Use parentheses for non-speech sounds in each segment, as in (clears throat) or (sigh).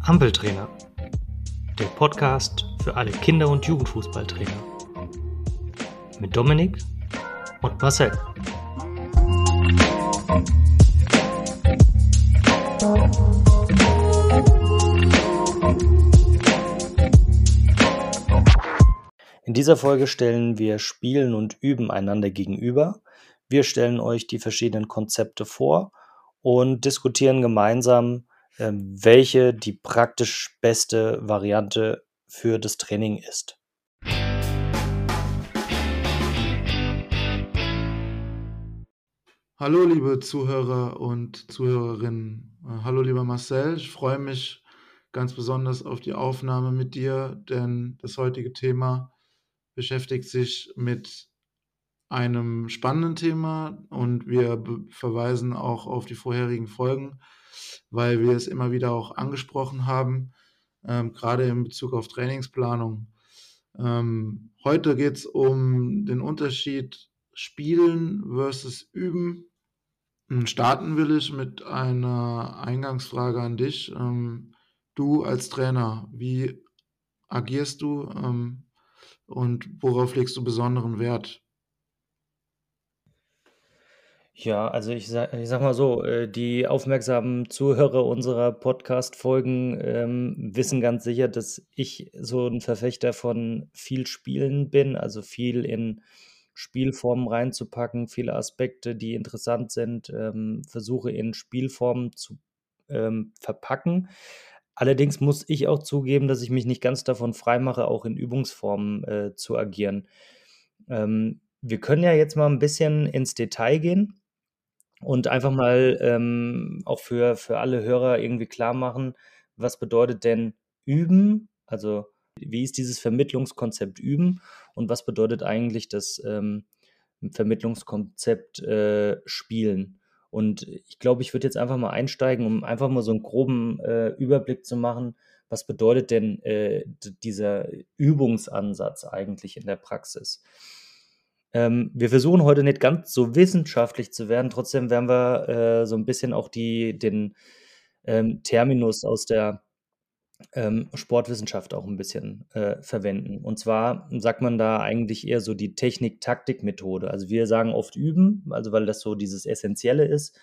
Ampeltrainer, der Podcast für alle Kinder- und Jugendfußballtrainer. Mit Dominik und Marcel. In dieser Folge stellen wir Spielen und Üben einander gegenüber. Wir stellen euch die verschiedenen Konzepte vor und diskutieren gemeinsam, ähm, welche die praktisch beste Variante für das Training ist. Hallo liebe Zuhörer und Zuhörerinnen. Äh, hallo lieber Marcel, ich freue mich ganz besonders auf die Aufnahme mit dir, denn das heutige Thema beschäftigt sich mit einem spannenden Thema und wir verweisen auch auf die vorherigen Folgen, weil wir es immer wieder auch angesprochen haben, ähm, gerade in Bezug auf Trainingsplanung. Ähm, heute geht es um den Unterschied Spielen versus Üben. Hm, starten will ich mit einer Eingangsfrage an dich. Ähm, du als Trainer, wie agierst du? Ähm, und worauf legst du besonderen Wert? Ja, also ich sag, ich sag mal so, äh, die aufmerksamen Zuhörer unserer Podcast-Folgen ähm, wissen ganz sicher, dass ich so ein Verfechter von viel Spielen bin, also viel in Spielformen reinzupacken, viele Aspekte, die interessant sind, ähm, versuche in Spielformen zu ähm, verpacken. Allerdings muss ich auch zugeben, dass ich mich nicht ganz davon freimache, auch in Übungsformen äh, zu agieren. Ähm, wir können ja jetzt mal ein bisschen ins Detail gehen und einfach mal ähm, auch für, für alle Hörer irgendwie klar machen, was bedeutet denn üben? Also wie ist dieses Vermittlungskonzept üben und was bedeutet eigentlich das ähm, Vermittlungskonzept äh, spielen? Und ich glaube, ich würde jetzt einfach mal einsteigen, um einfach mal so einen groben äh, Überblick zu machen. Was bedeutet denn äh, dieser Übungsansatz eigentlich in der Praxis? Ähm, wir versuchen heute nicht ganz so wissenschaftlich zu werden, trotzdem werden wir äh, so ein bisschen auch die, den ähm, Terminus aus der ähm, Sportwissenschaft auch ein bisschen äh, verwenden. Und zwar sagt man da eigentlich eher so die Technik-Taktik-Methode. Also wir sagen oft üben, also weil das so dieses Essentielle ist.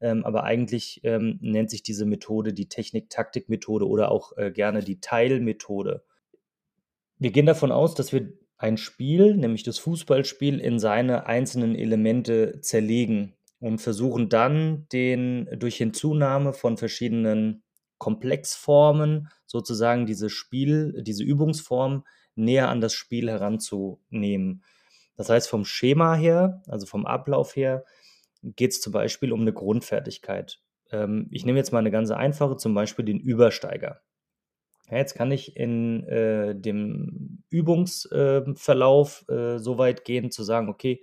Ähm, aber eigentlich ähm, nennt sich diese Methode die Technik-Taktik-Methode oder auch äh, gerne die Teilmethode. Wir gehen davon aus, dass wir ein Spiel, nämlich das Fußballspiel, in seine einzelnen Elemente zerlegen und versuchen dann den durch Hinzunahme von verschiedenen Komplexformen sozusagen diese Spiel, diese Übungsform näher an das Spiel heranzunehmen. Das heißt, vom Schema her, also vom Ablauf her, geht es zum Beispiel um eine Grundfertigkeit. Ähm, ich nehme jetzt mal eine ganz einfache, zum Beispiel den Übersteiger. Ja, jetzt kann ich in äh, dem Übungsverlauf äh, so weit gehen, zu sagen, okay,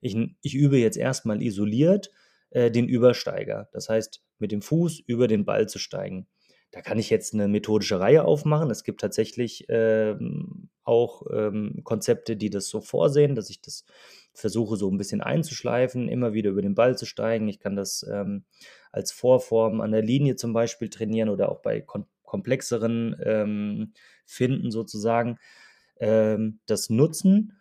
ich, ich übe jetzt erstmal isoliert äh, den Übersteiger. Das heißt, mit dem Fuß über den Ball zu steigen. Da kann ich jetzt eine methodische Reihe aufmachen. Es gibt tatsächlich ähm, auch ähm, Konzepte, die das so vorsehen, dass ich das versuche so ein bisschen einzuschleifen, immer wieder über den Ball zu steigen. Ich kann das ähm, als Vorform an der Linie zum Beispiel trainieren oder auch bei kon komplexeren ähm, Finden sozusagen ähm, das nutzen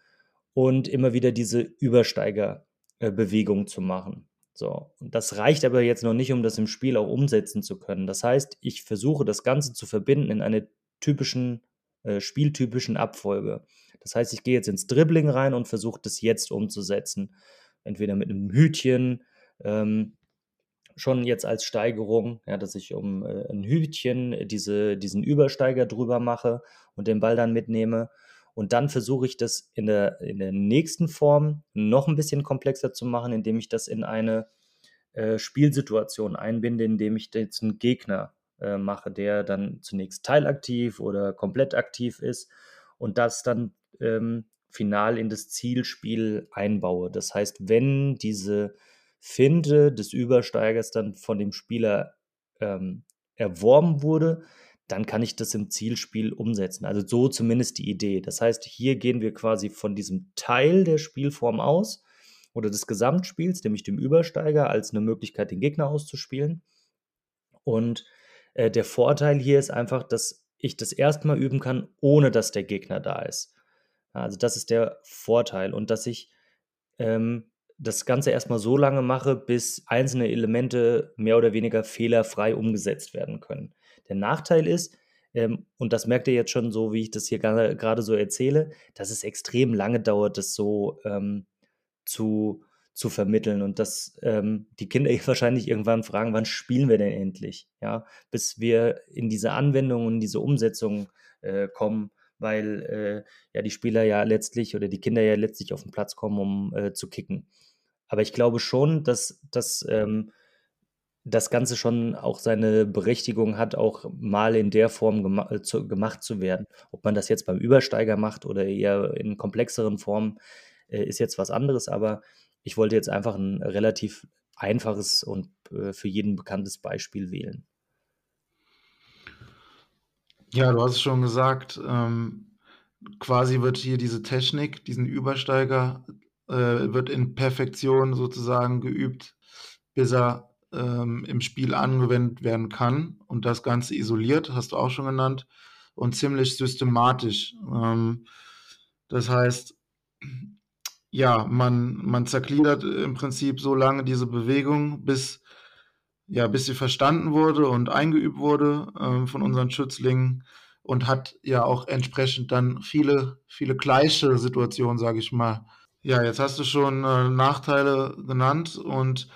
und immer wieder diese Übersteigerbewegung äh, zu machen. So, und das reicht aber jetzt noch nicht, um das im Spiel auch umsetzen zu können. Das heißt, ich versuche das Ganze zu verbinden in eine typischen, äh, spieltypischen Abfolge. Das heißt, ich gehe jetzt ins Dribbling rein und versuche das jetzt umzusetzen. Entweder mit einem Hütchen, ähm, schon jetzt als Steigerung, ja, dass ich um äh, ein Hütchen diese, diesen Übersteiger drüber mache und den Ball dann mitnehme. Und dann versuche ich das in der, in der nächsten Form noch ein bisschen komplexer zu machen, indem ich das in eine äh, Spielsituation einbinde, indem ich jetzt einen Gegner äh, mache, der dann zunächst teilaktiv oder komplett aktiv ist und das dann ähm, final in das Zielspiel einbaue. Das heißt, wenn diese Finte des Übersteigers dann von dem Spieler ähm, erworben wurde, dann kann ich das im Zielspiel umsetzen. Also so zumindest die Idee. Das heißt, hier gehen wir quasi von diesem Teil der Spielform aus oder des Gesamtspiels, nämlich dem Übersteiger, als eine Möglichkeit, den Gegner auszuspielen. Und äh, der Vorteil hier ist einfach, dass ich das erstmal üben kann, ohne dass der Gegner da ist. Also das ist der Vorteil und dass ich ähm, das Ganze erstmal so lange mache, bis einzelne Elemente mehr oder weniger fehlerfrei umgesetzt werden können. Der Nachteil ist, ähm, und das merkt ihr jetzt schon so, wie ich das hier gerade so erzähle, dass es extrem lange dauert, das so ähm, zu, zu vermitteln und dass ähm, die Kinder (laughs) wahrscheinlich irgendwann fragen, wann spielen wir denn endlich? Ja, bis wir in diese Anwendung und diese Umsetzung äh, kommen, weil äh, ja die Spieler ja letztlich oder die Kinder ja letztlich auf den Platz kommen, um äh, zu kicken. Aber ich glaube schon, dass, dass ähm, das Ganze schon auch seine Berechtigung hat, auch mal in der Form gema äh, zu, gemacht zu werden. Ob man das jetzt beim Übersteiger macht oder eher in komplexeren Formen, äh, ist jetzt was anderes. Aber ich wollte jetzt einfach ein relativ einfaches und äh, für jeden bekanntes Beispiel wählen. Ja, du hast es schon gesagt, ähm, quasi wird hier diese Technik, diesen Übersteiger, wird in Perfektion sozusagen geübt, bis er ähm, im Spiel angewendet werden kann. Und das Ganze isoliert, hast du auch schon genannt, und ziemlich systematisch. Ähm, das heißt, ja, man, man zergliedert im Prinzip so lange diese Bewegung, bis, ja, bis sie verstanden wurde und eingeübt wurde äh, von unseren Schützlingen und hat ja auch entsprechend dann viele, viele gleiche Situationen, sage ich mal. Ja, jetzt hast du schon äh, Nachteile genannt und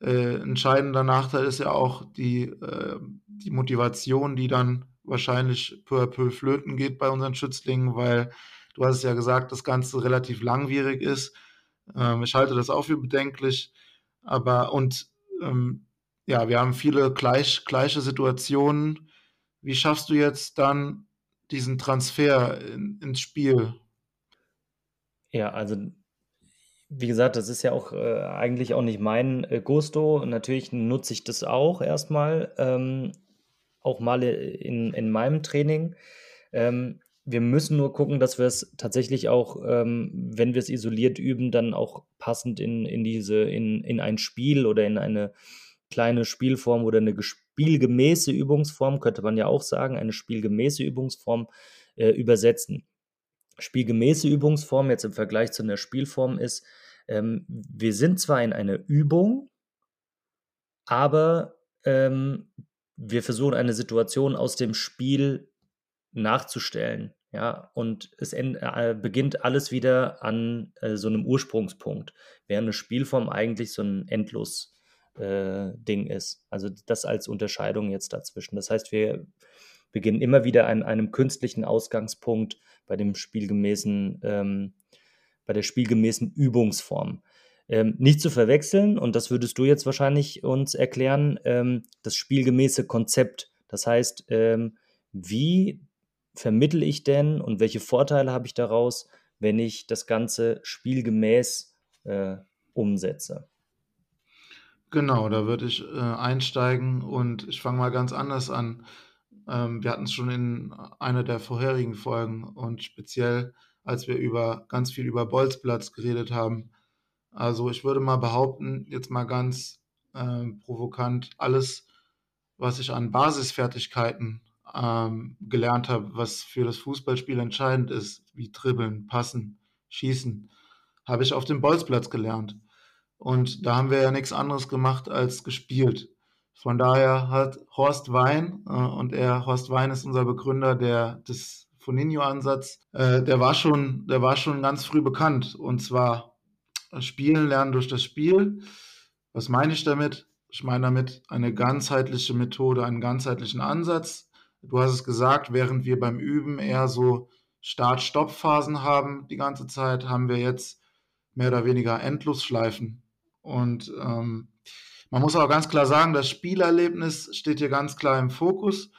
äh, entscheidender Nachteil ist ja auch die, äh, die Motivation, die dann wahrscheinlich peu à peu flöten geht bei unseren Schützlingen, weil du hast es ja gesagt, das Ganze relativ langwierig ist. Ähm, ich halte das auch für bedenklich, aber und ähm, ja, wir haben viele gleich, gleiche Situationen. Wie schaffst du jetzt dann diesen Transfer in, ins Spiel? Ja, also wie gesagt, das ist ja auch äh, eigentlich auch nicht mein äh, Gusto. Natürlich nutze ich das auch erstmal, ähm, auch mal in, in meinem Training. Ähm, wir müssen nur gucken, dass wir es tatsächlich auch, ähm, wenn wir es isoliert üben, dann auch passend in, in diese, in, in ein Spiel oder in eine kleine Spielform oder eine spielgemäße Übungsform, könnte man ja auch sagen, eine spielgemäße Übungsform äh, übersetzen spielgemäße Übungsform jetzt im Vergleich zu einer Spielform ist, ähm, wir sind zwar in einer Übung, aber ähm, wir versuchen eine Situation aus dem Spiel nachzustellen. Ja, und es äh, beginnt alles wieder an äh, so einem Ursprungspunkt, während eine Spielform eigentlich so ein Endlos-Ding äh, ist. Also das als Unterscheidung jetzt dazwischen. Das heißt, wir beginnen immer wieder an einem künstlichen Ausgangspunkt bei dem spielgemäßen, ähm, bei der spielgemäßen Übungsform. Ähm, nicht zu verwechseln, und das würdest du jetzt wahrscheinlich uns erklären, ähm, das spielgemäße Konzept. Das heißt, ähm, wie vermittel ich denn und welche Vorteile habe ich daraus, wenn ich das Ganze spielgemäß äh, umsetze? Genau, da würde ich äh, einsteigen und ich fange mal ganz anders an. Ähm, wir hatten es schon in einer der vorherigen Folgen und speziell, als wir über ganz viel über Bolzplatz geredet haben. Also ich würde mal behaupten, jetzt mal ganz äh, provokant, alles, was ich an Basisfertigkeiten ähm, gelernt habe, was für das Fußballspiel entscheidend ist, wie Dribbeln, Passen, Schießen, habe ich auf dem Bolzplatz gelernt. Und da haben wir ja nichts anderes gemacht als gespielt. Von daher hat Horst Wein, äh, und er, Horst Wein ist unser Begründer der, des Foninho-Ansatz, äh, der, war schon, der war schon ganz früh bekannt. Und zwar Spielen lernen durch das Spiel. Was meine ich damit? Ich meine damit eine ganzheitliche Methode, einen ganzheitlichen Ansatz. Du hast es gesagt, während wir beim Üben eher so Start-Stopp-Phasen haben die ganze Zeit, haben wir jetzt mehr oder weniger Endlosschleifen. Und ähm, man muss aber ganz klar sagen, das Spielerlebnis steht hier ganz klar im Fokus,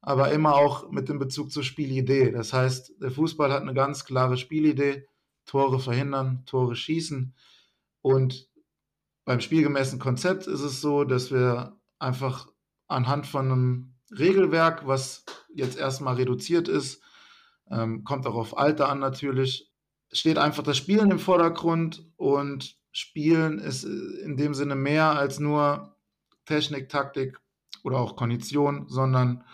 aber immer auch mit dem Bezug zur Spielidee. Das heißt, der Fußball hat eine ganz klare Spielidee, Tore verhindern, Tore schießen. Und beim spielgemäßen Konzept ist es so, dass wir einfach anhand von einem Regelwerk, was jetzt erstmal reduziert ist, ähm, kommt auch auf Alter an natürlich, steht einfach das Spielen im Vordergrund und Spielen ist äh, in dem Sinne mehr als nur Technik, Taktik oder auch Kondition, sondern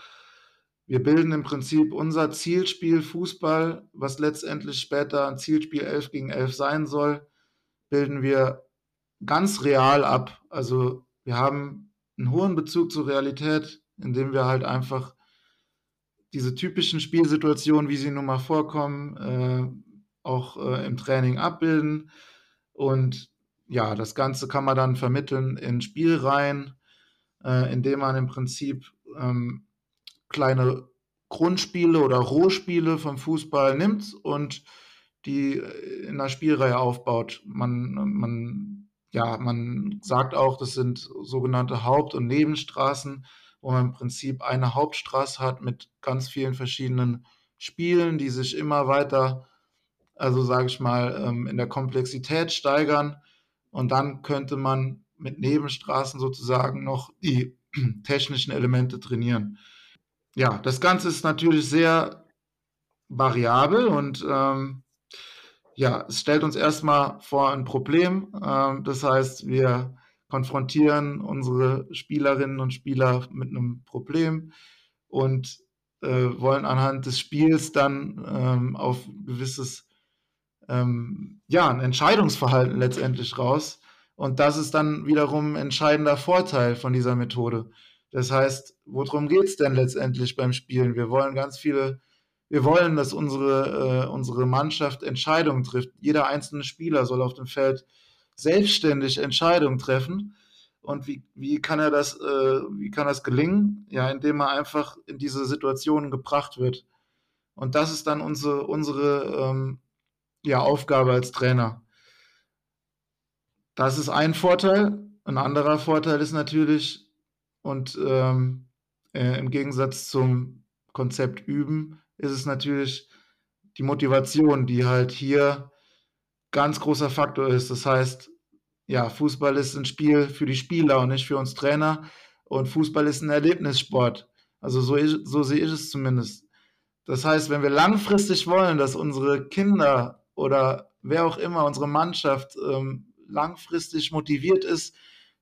wir bilden im Prinzip unser Zielspiel Fußball, was letztendlich später ein Zielspiel 11 gegen 11 sein soll, bilden wir ganz real ab. Also wir haben einen hohen Bezug zur Realität, indem wir halt einfach diese typischen Spielsituationen, wie sie nun mal vorkommen, äh, auch äh, im Training abbilden. Und ja, das Ganze kann man dann vermitteln in Spielreihen, äh, indem man im Prinzip ähm, kleine Grundspiele oder Rohspiele vom Fußball nimmt und die äh, in einer Spielreihe aufbaut. Man, man, ja, man sagt auch, das sind sogenannte Haupt- und Nebenstraßen, wo man im Prinzip eine Hauptstraße hat mit ganz vielen verschiedenen Spielen, die sich immer weiter, also sage ich mal, ähm, in der Komplexität steigern. Und dann könnte man mit Nebenstraßen sozusagen noch die (clears throat) technischen Elemente trainieren. Ja, das Ganze ist natürlich sehr variabel und ähm, ja, es stellt uns erstmal vor ein Problem. Ähm, das heißt, wir konfrontieren unsere Spielerinnen und Spieler mit einem Problem und äh, wollen anhand des Spiels dann ähm, auf gewisses ähm, ja, ein Entscheidungsverhalten letztendlich raus. Und das ist dann wiederum ein entscheidender Vorteil von dieser Methode. Das heißt, worum geht es denn letztendlich beim Spielen? Wir wollen ganz viele, wir wollen, dass unsere, äh, unsere Mannschaft Entscheidungen trifft. Jeder einzelne Spieler soll auf dem Feld selbstständig Entscheidungen treffen. Und wie, wie kann er das, äh, wie kann das gelingen? Ja, indem er einfach in diese Situationen gebracht wird. Und das ist dann unsere, unsere ähm, ja, Aufgabe als Trainer. Das ist ein Vorteil. Ein anderer Vorteil ist natürlich, und ähm, äh, im Gegensatz zum Konzept Üben, ist es natürlich die Motivation, die halt hier ganz großer Faktor ist. Das heißt, ja, Fußball ist ein Spiel für die Spieler und nicht für uns Trainer. Und Fußball ist ein Erlebnissport. Also so, so sehe ich es zumindest. Das heißt, wenn wir langfristig wollen, dass unsere Kinder oder wer auch immer, unsere Mannschaft ähm, langfristig motiviert ist,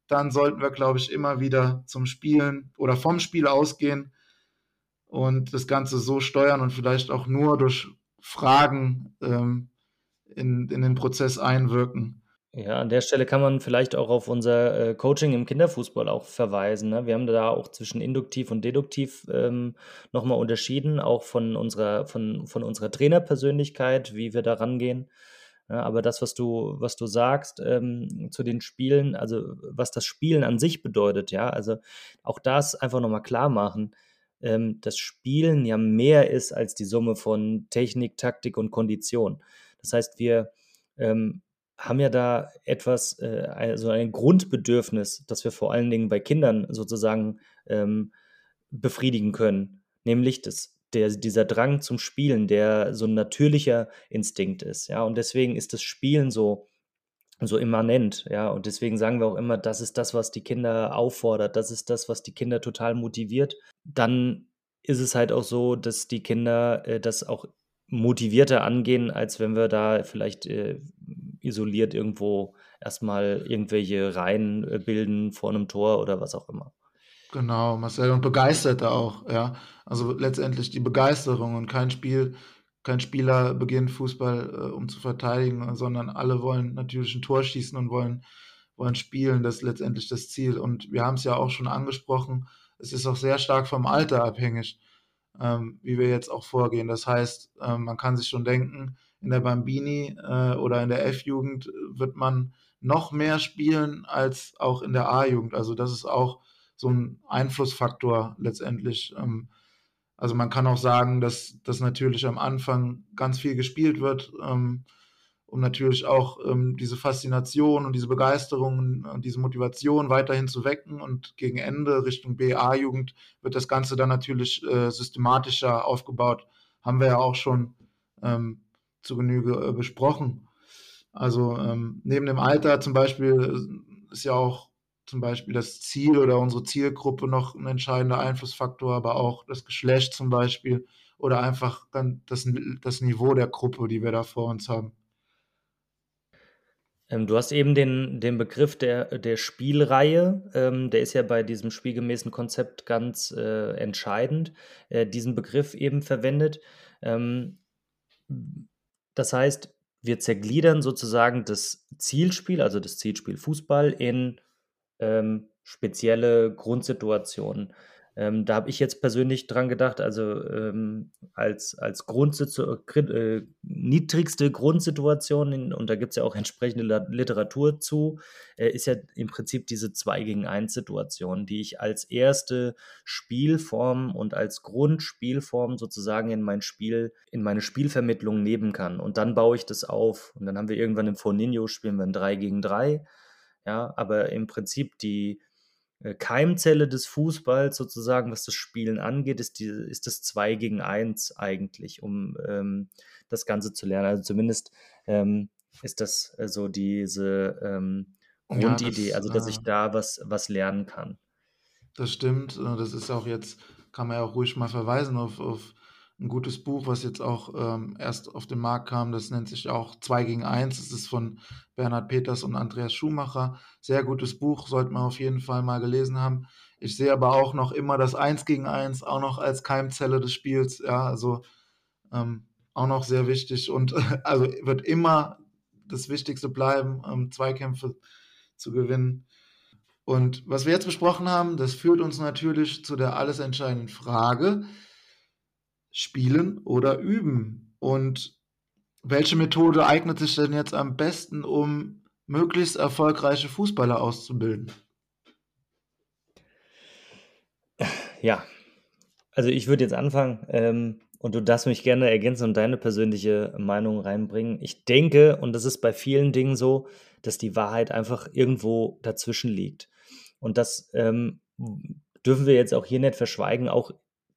dann sollten wir, glaube ich, immer wieder zum Spielen oder vom Spiel ausgehen und das Ganze so steuern und vielleicht auch nur durch Fragen ähm, in, in den Prozess einwirken. Ja, an der Stelle kann man vielleicht auch auf unser äh, Coaching im Kinderfußball auch verweisen. Ne? Wir haben da auch zwischen induktiv und deduktiv ähm, nochmal unterschieden, auch von unserer, von, von unserer Trainerpersönlichkeit, wie wir da rangehen. Ja, aber das, was du, was du sagst ähm, zu den Spielen, also was das Spielen an sich bedeutet, ja, also auch das einfach nochmal klar machen, ähm, dass Spielen ja mehr ist als die Summe von Technik, Taktik und Kondition. Das heißt, wir ähm, haben ja da etwas, äh, also ein Grundbedürfnis, das wir vor allen Dingen bei Kindern sozusagen ähm, befriedigen können, nämlich das, der, dieser Drang zum Spielen, der so ein natürlicher Instinkt ist. Ja, und deswegen ist das Spielen so, so immanent, ja, und deswegen sagen wir auch immer, das ist das, was die Kinder auffordert, das ist das, was die Kinder total motiviert. Dann ist es halt auch so, dass die Kinder äh, das auch motivierter angehen, als wenn wir da vielleicht äh, isoliert irgendwo erstmal irgendwelche Reihen äh, bilden vor einem Tor oder was auch immer. Genau, Marcel, und begeisterte auch, ja. Also letztendlich die Begeisterung und kein Spiel, kein Spieler beginnt Fußball, äh, um zu verteidigen, sondern alle wollen natürlich ein Tor schießen und wollen, wollen spielen. Das ist letztendlich das Ziel. Und wir haben es ja auch schon angesprochen, es ist auch sehr stark vom Alter abhängig ähm, wie wir jetzt auch vorgehen. Das heißt, äh, man kann sich schon denken, in der Bambini äh, oder in der F-Jugend wird man noch mehr spielen als auch in der A-Jugend. Also das ist auch so ein Einflussfaktor letztendlich. Ähm, also man kann auch sagen, dass das natürlich am Anfang ganz viel gespielt wird. Ähm, um natürlich auch ähm, diese Faszination und diese Begeisterung und diese Motivation weiterhin zu wecken. Und gegen Ende Richtung BA-Jugend wird das Ganze dann natürlich äh, systematischer aufgebaut. Haben wir ja auch schon ähm, zu Genüge äh, besprochen. Also ähm, neben dem Alter zum Beispiel äh, ist ja auch zum Beispiel das Ziel oder unsere Zielgruppe noch ein entscheidender Einflussfaktor, aber auch das Geschlecht zum Beispiel oder einfach dann das, das Niveau der Gruppe, die wir da vor uns haben. Ähm, du hast eben den den Begriff der der Spielreihe, ähm, der ist ja bei diesem spielgemäßen Konzept ganz, äh, entscheidend, äh, diesen Begriff eben verwendet. Ähm, das heißt, wir zergliedern sozusagen das Zielspiel, also das Zielspiel Fußball in, ähm, spezielle Grundsituationen. Ähm, da habe ich jetzt persönlich dran gedacht, also, ähm, als als Grundsitu äh, niedrigste Grundsituation in und da gibt es ja auch entsprechende Literatur zu, äh, ist ja im Prinzip diese 2 gegen 1 Situation, die ich als erste Spielform und als Grundspielform sozusagen in mein Spiel in meine Spielvermittlung nehmen kann. Und dann baue ich das auf. Und dann haben wir irgendwann im Forninho spielen wir 'n 3 gegen 3, ja, aber im Prinzip die Keimzelle des Fußballs sozusagen, was das Spielen angeht, ist, die, ist das 2 gegen 1 eigentlich, um ähm, das Ganze zu lernen. Also zumindest ähm, ist das äh, so diese ähm, Grundidee, ja, das, also dass ich äh da was, was lernen kann. Das stimmt. Äh, das ist auch jetzt, kann man ja auch ruhig mal verweisen auf, auf ein gutes Buch, was jetzt auch ähm, erst auf den Markt kam. Das nennt sich auch 2 gegen 1. Das ist von Bernhard Peters und Andreas Schumacher. Sehr gutes Buch, sollte man auf jeden Fall mal gelesen haben. Ich sehe aber auch noch immer das 1 gegen 1 auch noch als Keimzelle des Spiels. Ja, also ähm, auch noch sehr wichtig und (laughs) also wird immer das Wichtigste bleiben, ähm, Zweikämpfe zu gewinnen. Und was wir jetzt besprochen haben, das führt uns natürlich zu der alles entscheidenden Frage, Spielen oder Üben? Und welche Methode eignet sich denn jetzt am besten, um möglichst erfolgreiche Fußballer auszubilden? Ja, also ich würde jetzt anfangen, ähm, und du darfst mich gerne ergänzen und deine persönliche Meinung reinbringen. Ich denke, und das ist bei vielen Dingen so, dass die Wahrheit einfach irgendwo dazwischen liegt. Und das ähm, dürfen wir jetzt auch hier nicht verschweigen. Auch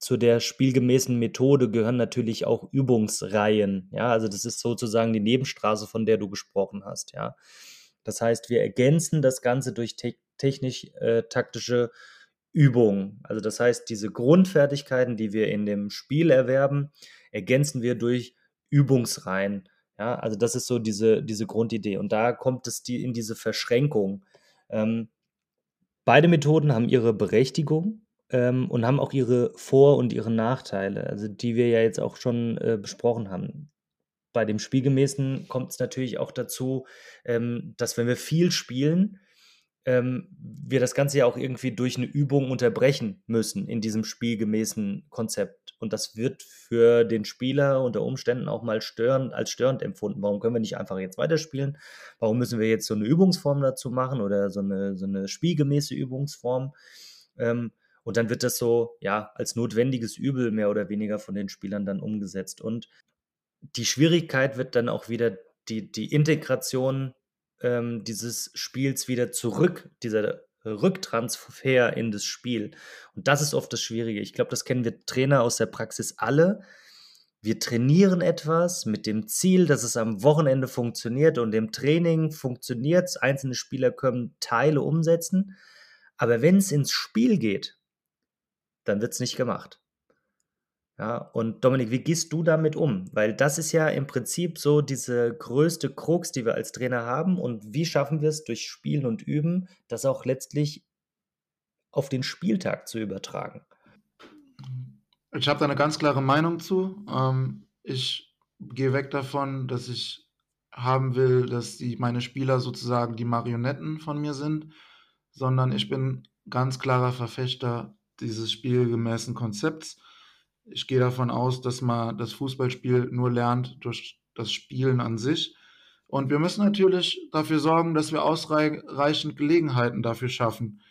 zu der spielgemäßen Methode gehören natürlich auch Übungsreihen. Ja, also das ist sozusagen die Nebenstraße, von der du gesprochen hast. Ja, das heißt, wir ergänzen das Ganze durch te technisch-taktische äh, Übungen. Also das heißt, diese Grundfertigkeiten, die wir in dem Spiel erwerben, ergänzen wir durch Übungsreihen. Ja, also das ist so diese, diese Grundidee. Und da kommt es die, in diese Verschränkung. Ähm, beide Methoden haben ihre Berechtigung ähm, und haben auch ihre Vor- und ihre Nachteile, also die wir ja jetzt auch schon äh, besprochen haben. Bei dem Spielgemäßen kommt es natürlich auch dazu, ähm, dass wenn wir viel spielen, ähm, wir das Ganze ja auch irgendwie durch eine Übung unterbrechen müssen in diesem spielgemäßen Konzept. Und das wird für den Spieler unter Umständen auch mal störend, als störend empfunden. Warum können wir nicht einfach jetzt weiterspielen? Warum müssen wir jetzt so eine Übungsform dazu machen oder so eine, so eine spielgemäße Übungsform? Ähm, und dann wird das so, ja, als notwendiges Übel mehr oder weniger von den Spielern dann umgesetzt. Und die Schwierigkeit wird dann auch wieder die, die Integration ähm, dieses Spiels wieder zurück, dieser Rücktransfer in das Spiel. Und das ist oft das Schwierige. Ich glaube, das kennen wir Trainer aus der Praxis alle. Wir trainieren etwas mit dem Ziel, dass es am Wochenende funktioniert und im Training funktioniert es. Einzelne Spieler können Teile umsetzen. Aber wenn es ins Spiel geht, dann wird es nicht gemacht. Ja, und Dominik, wie gehst du damit um? Weil das ist ja im Prinzip so diese größte Krux, die wir als Trainer haben. Und wie schaffen wir es durch Spielen und Üben, das auch letztlich auf den Spieltag zu übertragen? Ich habe da eine ganz klare Meinung zu. Ähm, ich gehe weg davon, dass ich haben will, dass die, meine Spieler sozusagen die Marionetten von mir sind, sondern ich bin ganz klarer Verfechter dieses spielgemäßen Konzepts. Ich gehe davon aus, dass man das Fußballspiel nur lernt durch das Spielen an sich. Und wir müssen natürlich dafür sorgen, dass wir ausreichend Gelegenheiten dafür schaffen.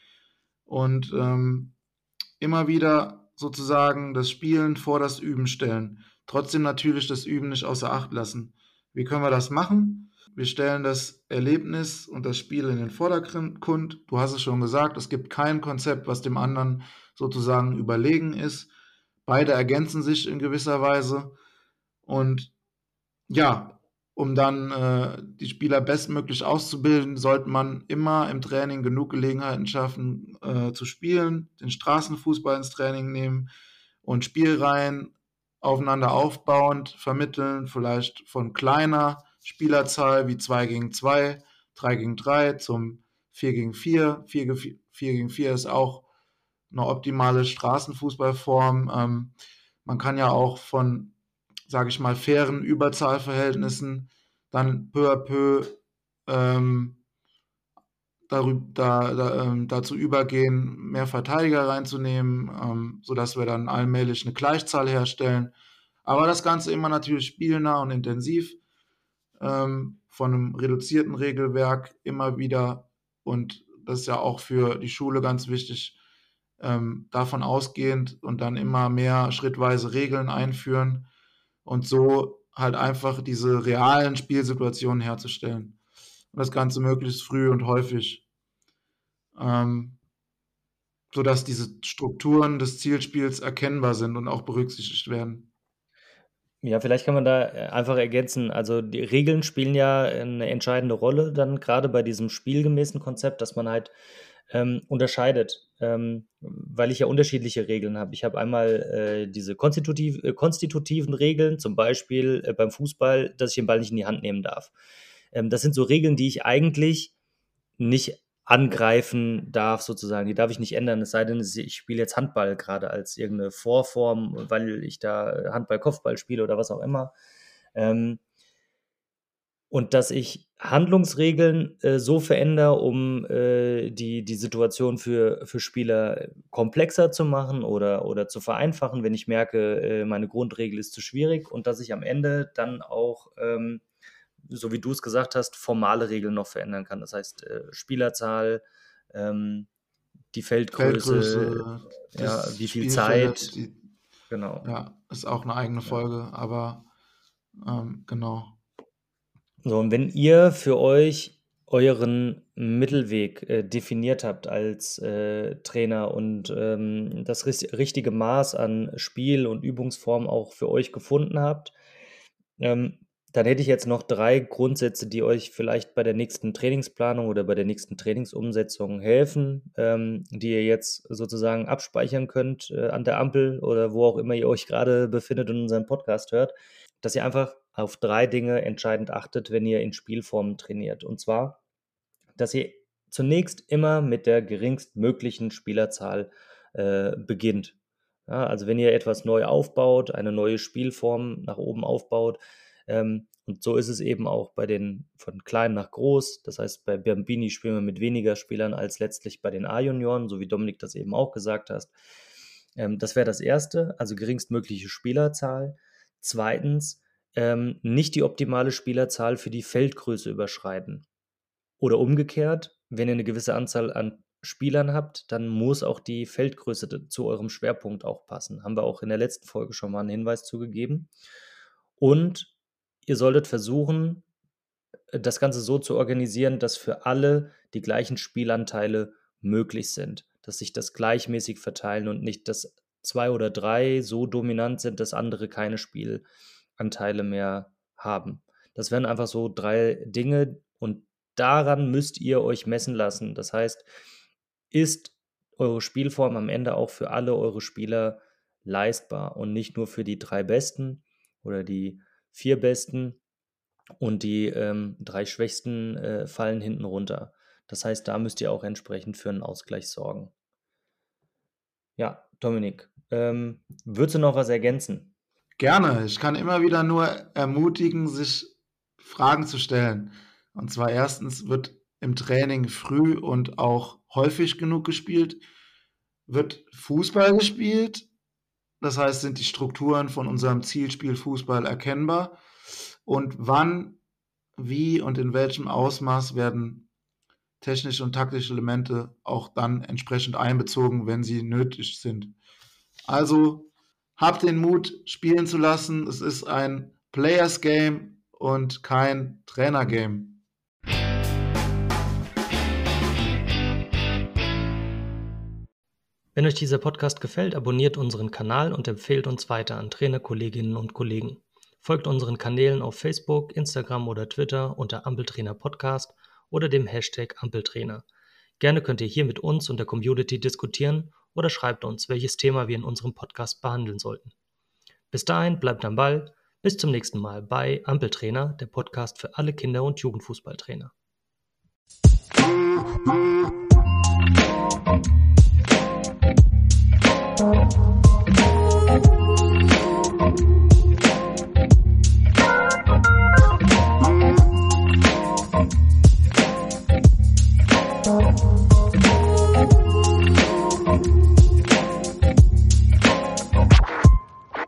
Und ähm, immer wieder sozusagen das Spielen vor das Üben stellen. Trotzdem natürlich das Üben nicht außer Acht lassen. Wie können wir das machen? Wir stellen das Erlebnis und das Spiel in den Vordergrund. Du hast es schon gesagt, es gibt kein Konzept, was dem anderen sozusagen überlegen ist. Beide ergänzen sich in gewisser Weise. Und ja, um dann äh, die Spieler bestmöglich auszubilden, sollte man immer im Training genug Gelegenheiten schaffen, äh, zu spielen, den Straßenfußball ins Training nehmen und Spielreihen aufeinander aufbauend vermitteln, vielleicht von kleiner Spielerzahl wie 2 gegen 2 3 gegen 3 zum 4 gegen 4. 4, 4 gegen 4 ist auch eine optimale Straßenfußballform. Ähm, man kann ja auch von, sage ich mal, fairen Überzahlverhältnissen dann peu à peu ähm, darüber, da, da, ähm, dazu übergehen, mehr Verteidiger reinzunehmen, ähm, sodass wir dann allmählich eine Gleichzahl herstellen. Aber das Ganze immer natürlich spielnah und intensiv, ähm, von einem reduzierten Regelwerk immer wieder. Und das ist ja auch für die Schule ganz wichtig, ähm, davon ausgehend und dann immer mehr schrittweise Regeln einführen und so halt einfach diese realen Spielsituationen herzustellen. Und das Ganze möglichst früh und häufig. Ähm, sodass diese Strukturen des Zielspiels erkennbar sind und auch berücksichtigt werden. Ja, vielleicht kann man da äh, einfach ergänzen. Also die Regeln spielen ja eine entscheidende Rolle dann gerade bei diesem spielgemäßen Konzept, dass man halt ähm, unterscheidet, ähm, weil ich ja unterschiedliche Regeln habe. Ich habe einmal äh, diese konstitutiv, äh, konstitutiven Regeln, zum Beispiel äh, beim Fußball, dass ich den Ball nicht in die Hand nehmen darf. Ähm, das sind so Regeln, die ich eigentlich nicht angreifen darf, sozusagen. Die darf ich nicht ändern, es sei denn, ich spiele jetzt Handball gerade als irgendeine Vorform, weil ich da Handball-Kopfball spiele oder was auch immer. Ähm, und dass ich Handlungsregeln äh, so verändere, um äh, die, die Situation für, für Spieler komplexer zu machen oder, oder zu vereinfachen, wenn ich merke, äh, meine Grundregel ist zu schwierig und dass ich am Ende dann auch, ähm, so wie du es gesagt hast, formale Regeln noch verändern kann. Das heißt, äh, Spielerzahl, ähm, die Feldgröße, Feldgröße ja, wie viel Zeit. Die, genau. Ja, ist auch eine eigene Folge, aber ähm, genau. So, und wenn ihr für euch euren Mittelweg äh, definiert habt als äh, Trainer und ähm, das richtige Maß an Spiel und Übungsform auch für euch gefunden habt, ähm, dann hätte ich jetzt noch drei Grundsätze, die euch vielleicht bei der nächsten Trainingsplanung oder bei der nächsten Trainingsumsetzung helfen, ähm, die ihr jetzt sozusagen abspeichern könnt äh, an der Ampel oder wo auch immer ihr euch gerade befindet und unseren Podcast hört, dass ihr einfach auf drei Dinge entscheidend achtet, wenn ihr in Spielformen trainiert. Und zwar, dass ihr zunächst immer mit der geringstmöglichen Spielerzahl äh, beginnt. Ja, also wenn ihr etwas neu aufbaut, eine neue Spielform nach oben aufbaut, ähm, und so ist es eben auch bei den von klein nach groß. Das heißt, bei Bambini spielen wir mit weniger Spielern als letztlich bei den A-Junioren, so wie Dominik das eben auch gesagt hast. Ähm, das wäre das Erste, also geringstmögliche Spielerzahl. Zweitens, ähm, nicht die optimale Spielerzahl für die Feldgröße überschreiten. Oder umgekehrt, wenn ihr eine gewisse Anzahl an Spielern habt, dann muss auch die Feldgröße zu eurem Schwerpunkt auch passen. Haben wir auch in der letzten Folge schon mal einen Hinweis zugegeben. Und ihr solltet versuchen, das Ganze so zu organisieren, dass für alle die gleichen Spielanteile möglich sind, dass sich das gleichmäßig verteilen und nicht, dass zwei oder drei so dominant sind, dass andere keine Spiel, Anteile mehr haben. Das wären einfach so drei Dinge und daran müsst ihr euch messen lassen. Das heißt, ist eure Spielform am Ende auch für alle eure Spieler leistbar und nicht nur für die drei Besten oder die vier Besten und die ähm, drei Schwächsten äh, fallen hinten runter. Das heißt, da müsst ihr auch entsprechend für einen Ausgleich sorgen. Ja, Dominik, ähm, würdest du noch was ergänzen? Gerne. Ich kann immer wieder nur ermutigen, sich Fragen zu stellen. Und zwar erstens, wird im Training früh und auch häufig genug gespielt? Wird Fußball gespielt? Das heißt, sind die Strukturen von unserem Zielspiel Fußball erkennbar? Und wann, wie und in welchem Ausmaß werden technische und taktische Elemente auch dann entsprechend einbezogen, wenn sie nötig sind? Also Habt den Mut, spielen zu lassen. Es ist ein Players Game und kein Trainer Game. Wenn euch dieser Podcast gefällt, abonniert unseren Kanal und empfehlt uns weiter an Trainerkolleginnen und Kollegen. Folgt unseren Kanälen auf Facebook, Instagram oder Twitter unter Ampeltrainer Podcast oder dem Hashtag Ampeltrainer. Gerne könnt ihr hier mit uns und der Community diskutieren oder schreibt uns, welches Thema wir in unserem Podcast behandeln sollten. Bis dahin bleibt am Ball. Bis zum nächsten Mal bei Ampeltrainer, der Podcast für alle Kinder- und Jugendfußballtrainer.